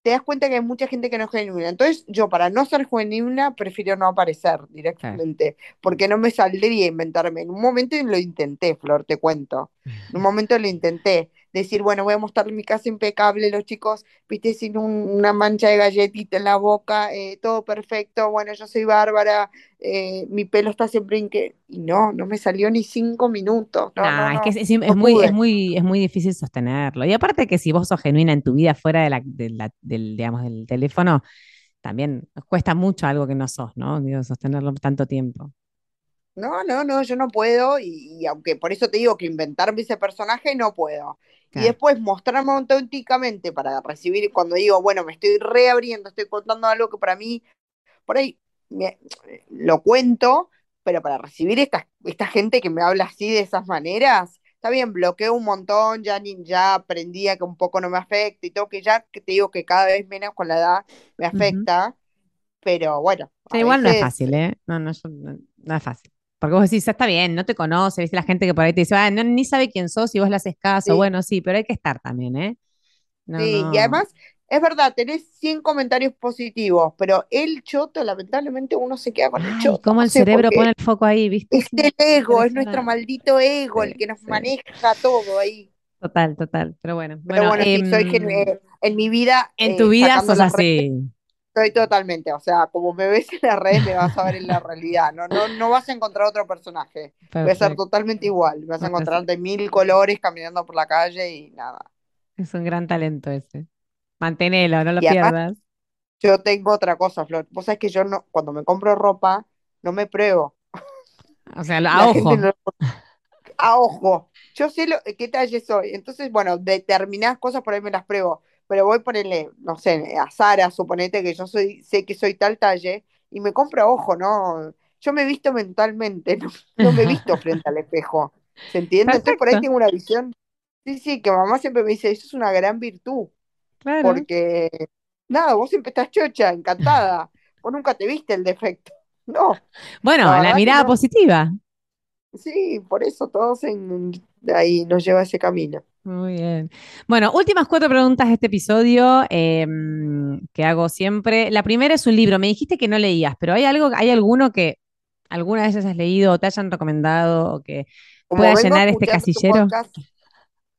te das cuenta que hay mucha gente que no es genuina. Entonces, yo para no ser genuina, prefiero no aparecer directamente, porque no me saldría a inventarme. En un momento lo intenté, Flor, te cuento. En un momento lo intenté decir, bueno, voy a mostrar mi casa impecable, los chicos, viste, sin una mancha de galletita en la boca, eh, todo perfecto, bueno, yo soy bárbara, eh, mi pelo está siempre que Y no, no me salió ni cinco minutos. No, es que es, muy, es, muy, es muy difícil sostenerlo. Y aparte que si vos sos genuina en tu vida fuera de la, del, digamos, del teléfono, también cuesta mucho algo que no sos, ¿no? Digo, sostenerlo tanto tiempo. No, no, no, yo no puedo y, y aunque por eso te digo que inventarme ese personaje no puedo. Y después mostrarme auténticamente para recibir, cuando digo, bueno, me estoy reabriendo, estoy contando algo que para mí, por ahí me- lo cuento, pero para recibir esta, esta gente que me habla así de esas maneras, está bien, bloqueo un montón, ya, ni, ya aprendí a que un poco no me afecta y todo, que ya que te digo que cada vez menos con la edad me afecta, pero bueno, Sí, igual no es fácil, ¿eh? No, no, yo- no, no es fácil. Porque vos decís, "Ah, está bien, no te conoce, viste la gente que por ahí te dice, ah, no, ni sabe quién sos y vos le haces caso. sí. Bueno, sí, pero hay que estar también, ¿eh? No, Sí, y además, es verdad, tenés 100 comentarios positivos, pero el choto, lamentablemente uno se queda con el Ay, choto, cómo no el sé cerebro pone el foco ahí, ¿viste? Es el ego, es nuestro maldito ego el que nos sí. maneja todo ahí. Total, total. Pero bueno, Pero bueno, bueno, sí, soy gen- eh, en mi vida, en tu eh, vida sacando sos así. Soy totalmente, o sea, como me ves en las redes, me vas a ver en la realidad, no, no, no vas a encontrar otro personaje, voy a ser Perfecto. totalmente igual, vas a encontrar de mil colores caminando por la calle y nada. es un gran talento ese. Mantenelo, no lo Y además, pierdas. Yo tengo otra cosa, Flor. Vos sabés que yo no, cuando me compro ropa, no me pruebo. O sea, a La ojo. no, a ojo. Yo sé lo, qué talle soy. Entonces, bueno, determinadas cosas por ahí me las pruebo. Pero voy a ponerle, no sé, a Sara, suponete que yo soy, sé que soy tal talle, y me compro ojo, ¿no? Yo me visto mentalmente, no, no me visto frente al espejo. ¿Se entiende? Entonces por ahí tengo una visión. Sí, sí, que mamá siempre me dice, eso es una gran virtud. claro. porque nada, vos siempre estás chocha, encantada, vos nunca te viste el defecto. No, Bueno, la mirada no. positiva. Sí, por eso todos en, ahí nos lleva ese camino. Muy bien. Bueno, últimas cuatro preguntas de este episodio em, que hago siempre. La primera es un libro. Me dijiste que no leías, pero ¿hay algo, hay alguno que alguna vez hayas leído o te hayan recomendado o que Como pueda llenar este casillero? podcast,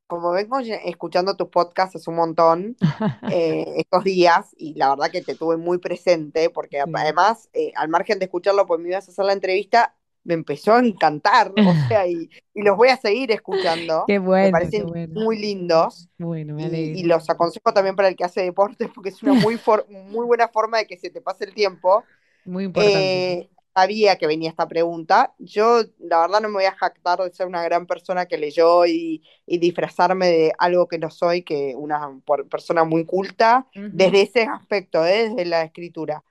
como vengo escuchando tus podcasts hace un montón eh, estos días, y la verdad que te tuve muy presente, porque Sí. además, eh, al margen de escucharlo, pues me ibas a hacer la entrevista, me empezó a encantar, o sea, y, y los voy a seguir escuchando, Qué me bueno, qué parecen bueno. muy lindos. Bueno, me Y, los aconsejo también para el que hace deporte, porque es una muy, for- muy buena forma de que se te pase el tiempo. Muy importante. Eh, sabía que venía esta pregunta. Yo, la verdad, no me voy a jactar de ser una gran persona que leyó y, y disfrazarme de algo que no soy, que una por- persona muy culta, desde ese aspecto, eh, desde la escritura.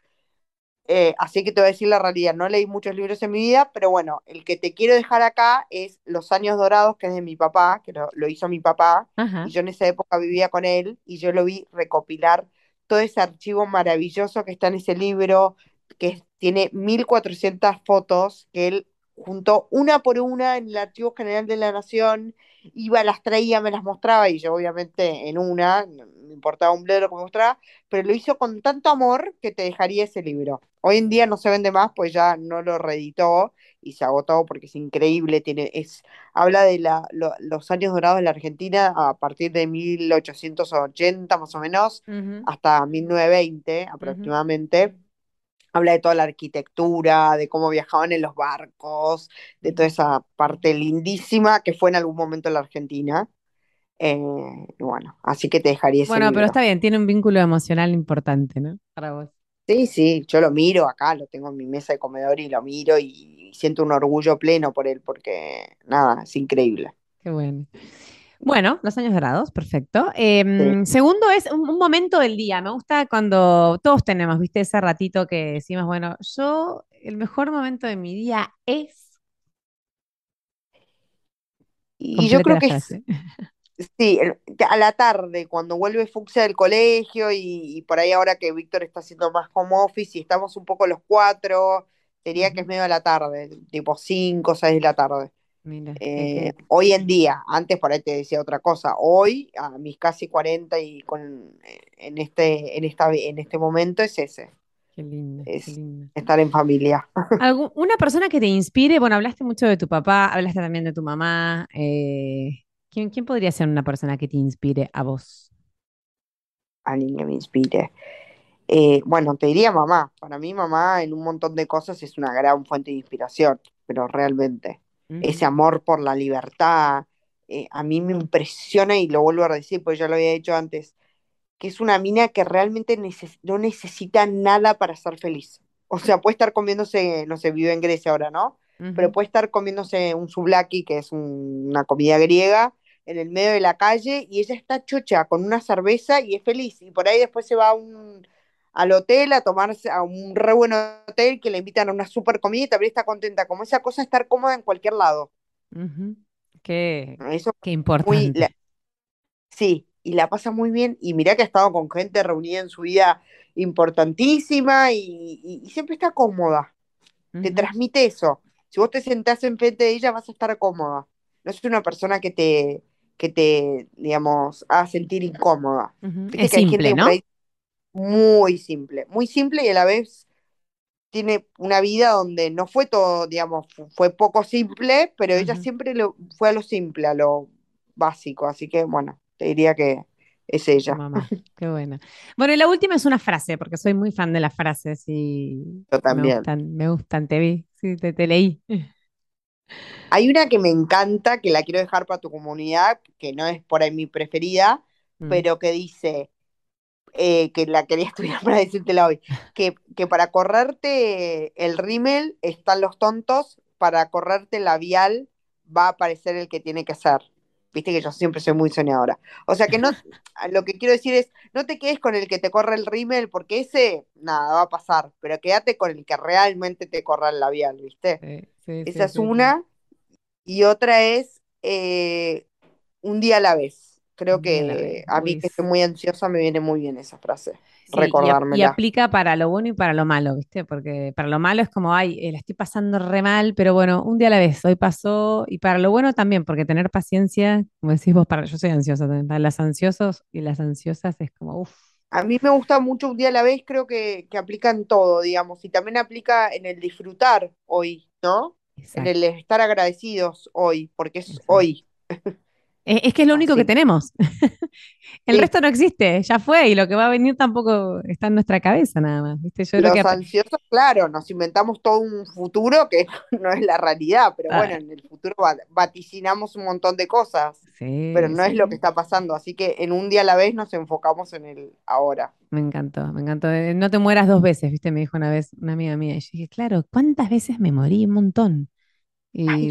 Eh, así que te voy a decir la realidad, no leí muchos libros en mi vida, pero bueno, el que te quiero dejar acá es Los Años Dorados, que es de mi papá, que lo, lo hizo mi papá, Ajá. y yo en esa época vivía con él, y yo lo vi recopilar todo ese archivo maravilloso que está en ese libro, que tiene 1400 fotos, que él juntó una por una en el Archivo General de la Nación, iba, las traía, me las mostraba, y yo obviamente en una, me importaba un bledo lo que me mostraba, pero lo hizo con tanto amor que te dejaría ese libro. Hoy en día no se vende más, pues ya no lo reeditó y se agotó porque es increíble, tiene, es, habla de la, lo- los años dorados de la Argentina a partir de 1880 más o menos Ujú, hasta 1920 ujú. aproximadamente. Habla de toda la arquitectura, de cómo viajaban en los barcos, de toda esa parte lindísima que fue en algún momento en la Argentina. Eh, bueno, así que te dejaría ese Bueno, pero está bien, tiene un vínculo emocional importante, ¿no? Para vos. Sí, sí, yo lo miro acá, lo tengo en mi mesa de comedor y lo miro y siento un orgullo pleno por él, porque nada, es increíble. Qué bueno. Bueno, los años dorados, perfecto. Sí. Em, segundo es un, un momento del día. Me gusta cuando todos tenemos, viste, ese ratito que decimos, bueno, yo, el mejor momento de mi día es. Y yo creo que es, sí, el- a la tarde, cuando vuelve Fuxia del colegio y, y por ahí ahora que Víctor está haciendo más home office y estamos un poco los cuatro, diría que es medio a la tarde, tipo 5 o 6 de la tarde. Mira, Eh, hoy en día, antes por ahí te decía otra cosa, hoy a mis casi 40 y con, en este, en esta, en este momento es ese, qué lindo, qué es lindo. estar en familia. Una persona que te inspire, bueno, hablaste mucho de tu papá, hablaste también de tu mamá. eh, ¿quién, quién podría ser una persona que te inspire a vos? alguien que me inspire. Eh, bueno, te diría mamá. Para mí mamá en un montón de cosas es una gran fuente de inspiración, pero realmente ese amor por la libertad, eh, a mí me impresiona y lo vuelvo a decir, porque ya lo había dicho antes, que es una mina que realmente neces- no necesita nada para ser feliz. O sea, puede estar comiéndose, no sé, vive en Grecia ahora, ¿no? pero puede estar comiéndose un souvlaki, que es un- una comida griega, en el medio de la calle y ella está chocha con una cerveza y es feliz. Y por ahí después se va a un, al hotel a tomarse a un re buen hotel que le invitan a una super comida y también está contenta. Como esa cosa estar cómoda en cualquier lado. ujú. Qué, Eso qué muy, la- importante. sí, y la pasa muy bien. Y mirá que ha estado con gente reunida en su vida importantísima y, y- y siempre está cómoda. Te transmite eso. Si vos te sentás enfrente de ella, vas a estar cómoda. No es una persona que te, que te, digamos, haga sentir incómoda. Es que hay gente simple, ¿no? Muy simple, muy simple y a la vez tiene una vida donde no fue todo, digamos, fu- fue poco simple, pero ella siempre lo, fue a lo simple, a lo básico. Así que, bueno, te diría que es ella. mamá, qué buena. Bueno, y la última es una frase, porque soy muy fan de las frases y Yo me también. gustan, me gustan, te vi, sí, te, te leí. Hay una que me encanta, que la quiero dejar para tu comunidad, que no es por ahí mi preferida, Mm, pero que dice, eh, que la quería estudiar para decírtela hoy, que, que para correrte el rímel están los tontos, para correrte el labial va a aparecer el que tiene que ser. Viste que yo siempre soy muy soñadora. O sea que no, lo que quiero decir es, no te quedes con el que te corre el rímel, porque ese, nada, va a pasar, pero quédate con el que realmente te corra el labial, ¿viste? Sí, sí, Esa sí, es una. Y otra es eh, un día a la vez. Creo que a mí que estoy muy ansiosa me viene muy bien esa frase, Sí, y, ap- y recordármela. aplica para lo bueno y para lo malo, ¿viste? Porque para lo malo es como, ay, eh, la estoy pasando re mal, pero bueno, un día a la vez, hoy pasó, y para lo bueno también, porque tener paciencia, como decís vos, para, yo soy ansiosa también, para las ansiosos y las ansiosas es como, uff, A mí me gusta mucho un día a la vez, creo que, que aplica en todo, digamos, y también aplica en el disfrutar hoy, ¿no? En el estar agradecidos hoy, porque es exacto. hoy. Es, es que es lo único que tenemos. El Sí, resto no existe, ya fue, y lo que va a venir tampoco está en nuestra cabeza nada más, ¿viste? Yo creo que... los ap- ansiosos, claro, nos inventamos todo un futuro que no es la realidad, pero bueno, Ay, en el futuro va- vaticinamos un montón de cosas. pero sí, no es lo que está pasando. Así que en un día a la vez nos enfocamos en el ahora. Me encantó, me encantó. Eh, No te mueras dos veces, ¿viste? Me dijo una vez una amiga mía. Y yo dije, claro, ¿cuántas veces me morí? Un montón. Ay,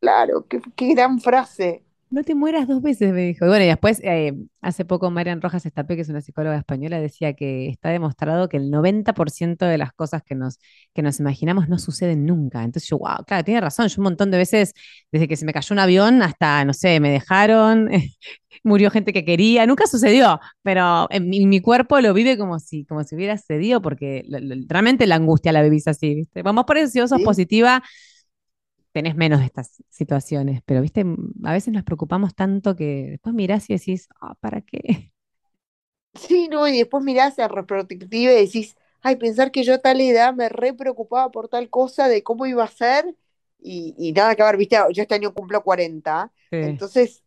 claro, qué, qué gran frase. No te mueras dos veces, me dijo. Y bueno, y después, eh, hace poco Marian Rojas Estapé, que es una psicóloga española, decía que está demostrado que el 90% de las cosas que nos, que nos imaginamos no suceden nunca. Entonces yo, wow, claro, tiene razón. Yo un montón de veces, desde que se me cayó un avión hasta, no sé, me dejaron, murió gente que quería, nunca sucedió, pero en mi, mi cuerpo lo vive como si, como si hubiera sucedido, porque lo- lo- realmente la angustia la vivís así, ¿viste? Vamos por eso, si vos sos ¿sí? positiva tenés menos de estas situaciones, pero viste, a veces nos preocupamos tanto que después mirás y decís, ah, ¿para qué? Sí, no, y después mirás a retrospectiva y decís, ay, pensar que yo a tal edad me re preocupaba por tal cosa de cómo iba a ser y, y nada que ver, viste, yo este año cumplo 40, Sí. entonces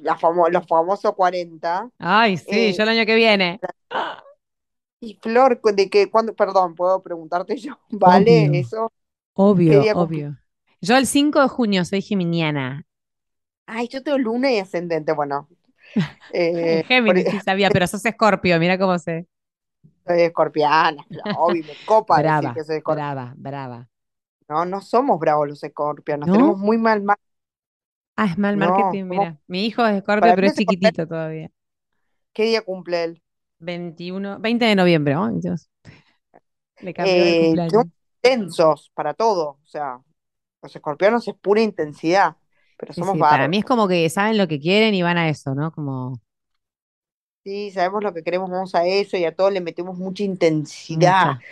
la famo- los famosos 40, Ay, sí, eh, yo el año que viene. Y Flor, de que cuando, perdón, puedo preguntarte yo, ¿vale? Obvio, Eso, ¿qué obvio, obvio. Yo el 5 de junio soy geminiana. Ay, yo tengo luna y ascendente, bueno, eh, por- Géminis, sí sabía, pero sos Escorpio, mira cómo sé. soy escorpiana, obvio, me copa decir Brava, que soy escorpiana. brava, brava. No, no somos bravos los escorpianos, tenemos ¿No? muy mal mar. Ah, es mal No, marketing, mira. Mi hijo es Escorpio, pero es chiquitito todavía. ¿qué día cumple él? 21, 20 de noviembre, oh, Dios, le cambió Eh, cumpleaños. son tensos para todo, o sea, los escorpianos es pura intensidad, pero Sí, somos sí, para mí es como que saben lo que quieren y van a eso, ¿no? Como Sí, sabemos lo que queremos, vamos a eso y a todos le metemos mucha intensidad. mucha,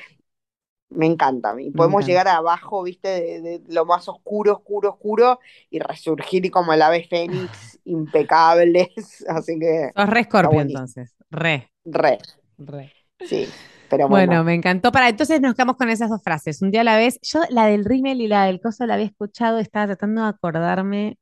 Me encanta. Y podemos encanta. llegar abajo, viste, de, de lo más oscuro, oscuro, oscuro, y resurgir como el ave fénix, impecables. Así que Sos re buenísimo. entonces, re, Re, re. sí. Pero Bueno, bueno, me encantó. Para, entonces nos quedamos con esas dos frases, un día a la vez. Yo la del rímel y la del coso la había escuchado, estaba tratando de acordarme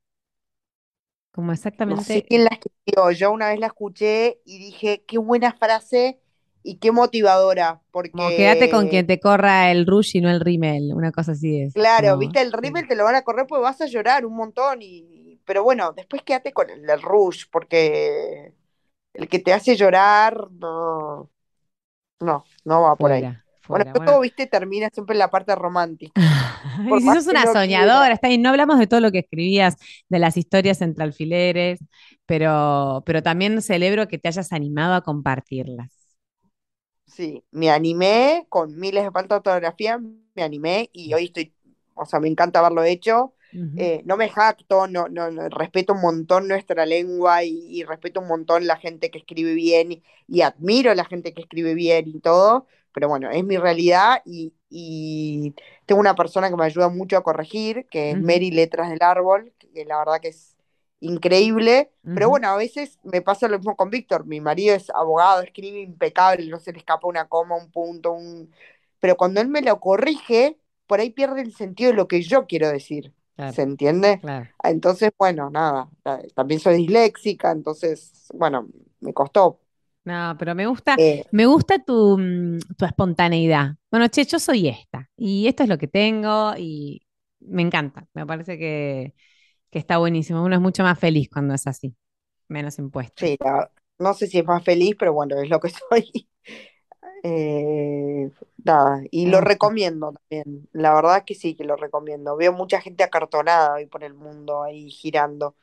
como no sé exactamente, quién la escribió. Yo una vez la escuché y dije, qué buena frase y qué motivadora, como quédate con porque, quien te corra el rush y no el rímel, una cosa así es. claro, Como, viste, el rímel te lo van a correr porque vas a llorar un montón. Y, pero bueno, después quédate con el, del rush, porque el que te hace llorar, no, no, no va por ahí. Fuera, Bueno, todo, viste, termina siempre en la parte romántica. y si sos una soñadora, está bien, no hablamos de todo lo que escribías, de las historias entre alfileres, pero, pero también celebro que te hayas animado a compartirlas. Sí, me animé con miles de faltas de fotografía, me animé y hoy estoy, o sea, me encanta haberlo hecho. Eh, no me jacto, no, no, respeto un montón nuestra lengua y, respeto un montón la gente que escribe bien y, admiro a la gente que escribe bien y todo, pero bueno, es mi realidad y, tengo una persona que me ayuda mucho a corregir, que es Mary Letras del Árbol, que la verdad que es increíble, pero bueno, a veces me pasa lo mismo con Víctor, mi marido es abogado, escribe impecable, no se le escapa una coma, un punto, un... pero cuando él me lo corrige, por ahí pierde el sentido de lo que yo quiero decir. ¿Se entiende? Entonces, bueno, nada, también soy disléxica, entonces, bueno, me costó. No, pero me gusta, eh. me gusta tu, mm, tu, espontaneidad. Bueno, che, yo soy esta, y esto es lo que tengo, y me encanta. Me parece que, que está buenísimo. Uno es mucho más feliz cuando es así, menos impuesto. Sí, no sé si es más feliz, pero bueno, es lo que soy. Eh, nada, y lo recomiendo también. La verdad es que sí, que lo recomiendo. Veo mucha gente acartonada hoy por el mundo ahí girando,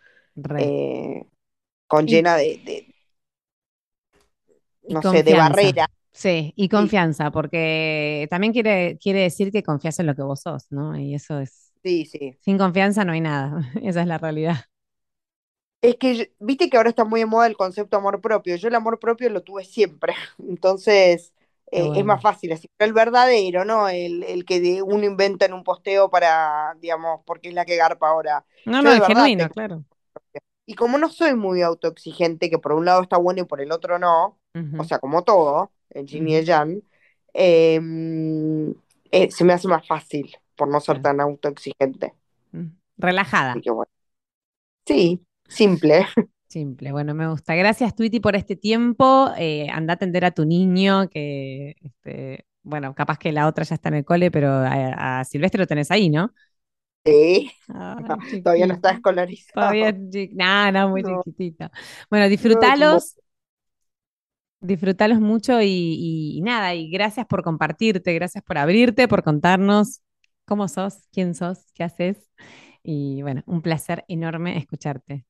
eh, con llena de, no sé, de barrera. Sí, y confianza, porque también quiere, quiere decir que confías en lo que vos sos, ¿no? Y eso es. Sí, sí. Sin confianza no hay nada. Esa es la realidad. Es que, viste que ahora está muy de moda el concepto amor propio. Yo el amor propio lo tuve siempre. Entonces, eh, es más fácil así. Pero el verdadero, ¿no? El, el que uno inventa en un posteo para, digamos, porque es la que garpa ahora. No, no, es genuino, claro. Y como no soy muy autoexigente, que por un lado está bueno y por el otro no, o sea, como todo, en Jimmy y Jan, em, eh, se me hace más fácil por no ser tan autoexigente. Mm, relajada. Sí, simple. Simple, bueno, me gusta. Gracias, Twitty, por este tiempo. Eh, anda a atender a tu niño, que, este, bueno, capaz que la otra ya está en el cole, pero a, Silvestre lo tenés ahí, ¿no? Sí, todavía no está escolarizado. Todavía, no, no, muy chiquitito. Bueno, disfrútalos, disfrútalos mucho y, nada, y gracias por compartirte, gracias por abrirte, por contarnos cómo sos, quién sos, qué haces. Y bueno, un placer enorme escucharte.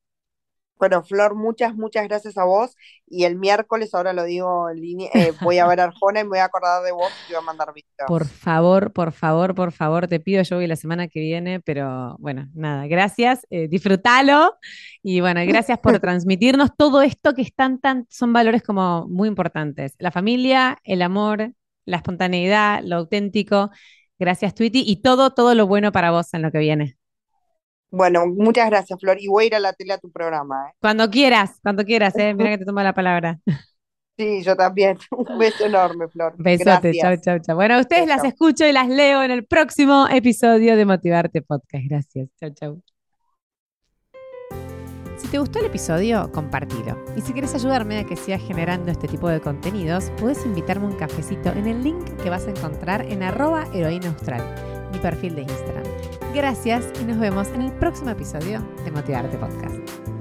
Bueno, Flor, muchas, muchas gracias a vos. Y el miércoles, ahora lo digo en línea, eh, voy a ver a Arjona y me voy a acordar de vos y te voy a mandar videos. Por favor, por favor, por favor, te pido, yo voy la semana que viene, pero bueno, nada, gracias, eh, disfrútalo. Y bueno, gracias por transmitirnos todo esto que están tan, son valores como muy importantes. La familia, el amor, la espontaneidad, lo auténtico. Gracias, Twitty, y todo, todo lo bueno para vos en lo que viene. Bueno, muchas gracias, Flor. Y voy a ir a la tele a tu programa. ¿eh? Cuando quieras, cuando quieras, ¿eh? Mira que te toma la palabra. Sí, yo también. Un beso enorme, Flor. Besote, chao, chao, chao. Bueno, ustedes las escucho y las leo en el próximo episodio de Motivarte Podcast. Gracias. Chao, chao. Si te gustó el episodio, compartilo. Y si quieres ayudarme a que siga generando este tipo de contenidos, puedes invitarme un cafecito en el link que vas a encontrar en arroba heroína austral, mi perfil de Instagram. Gracias y nos vemos en el próximo episodio de Motivarte Podcast.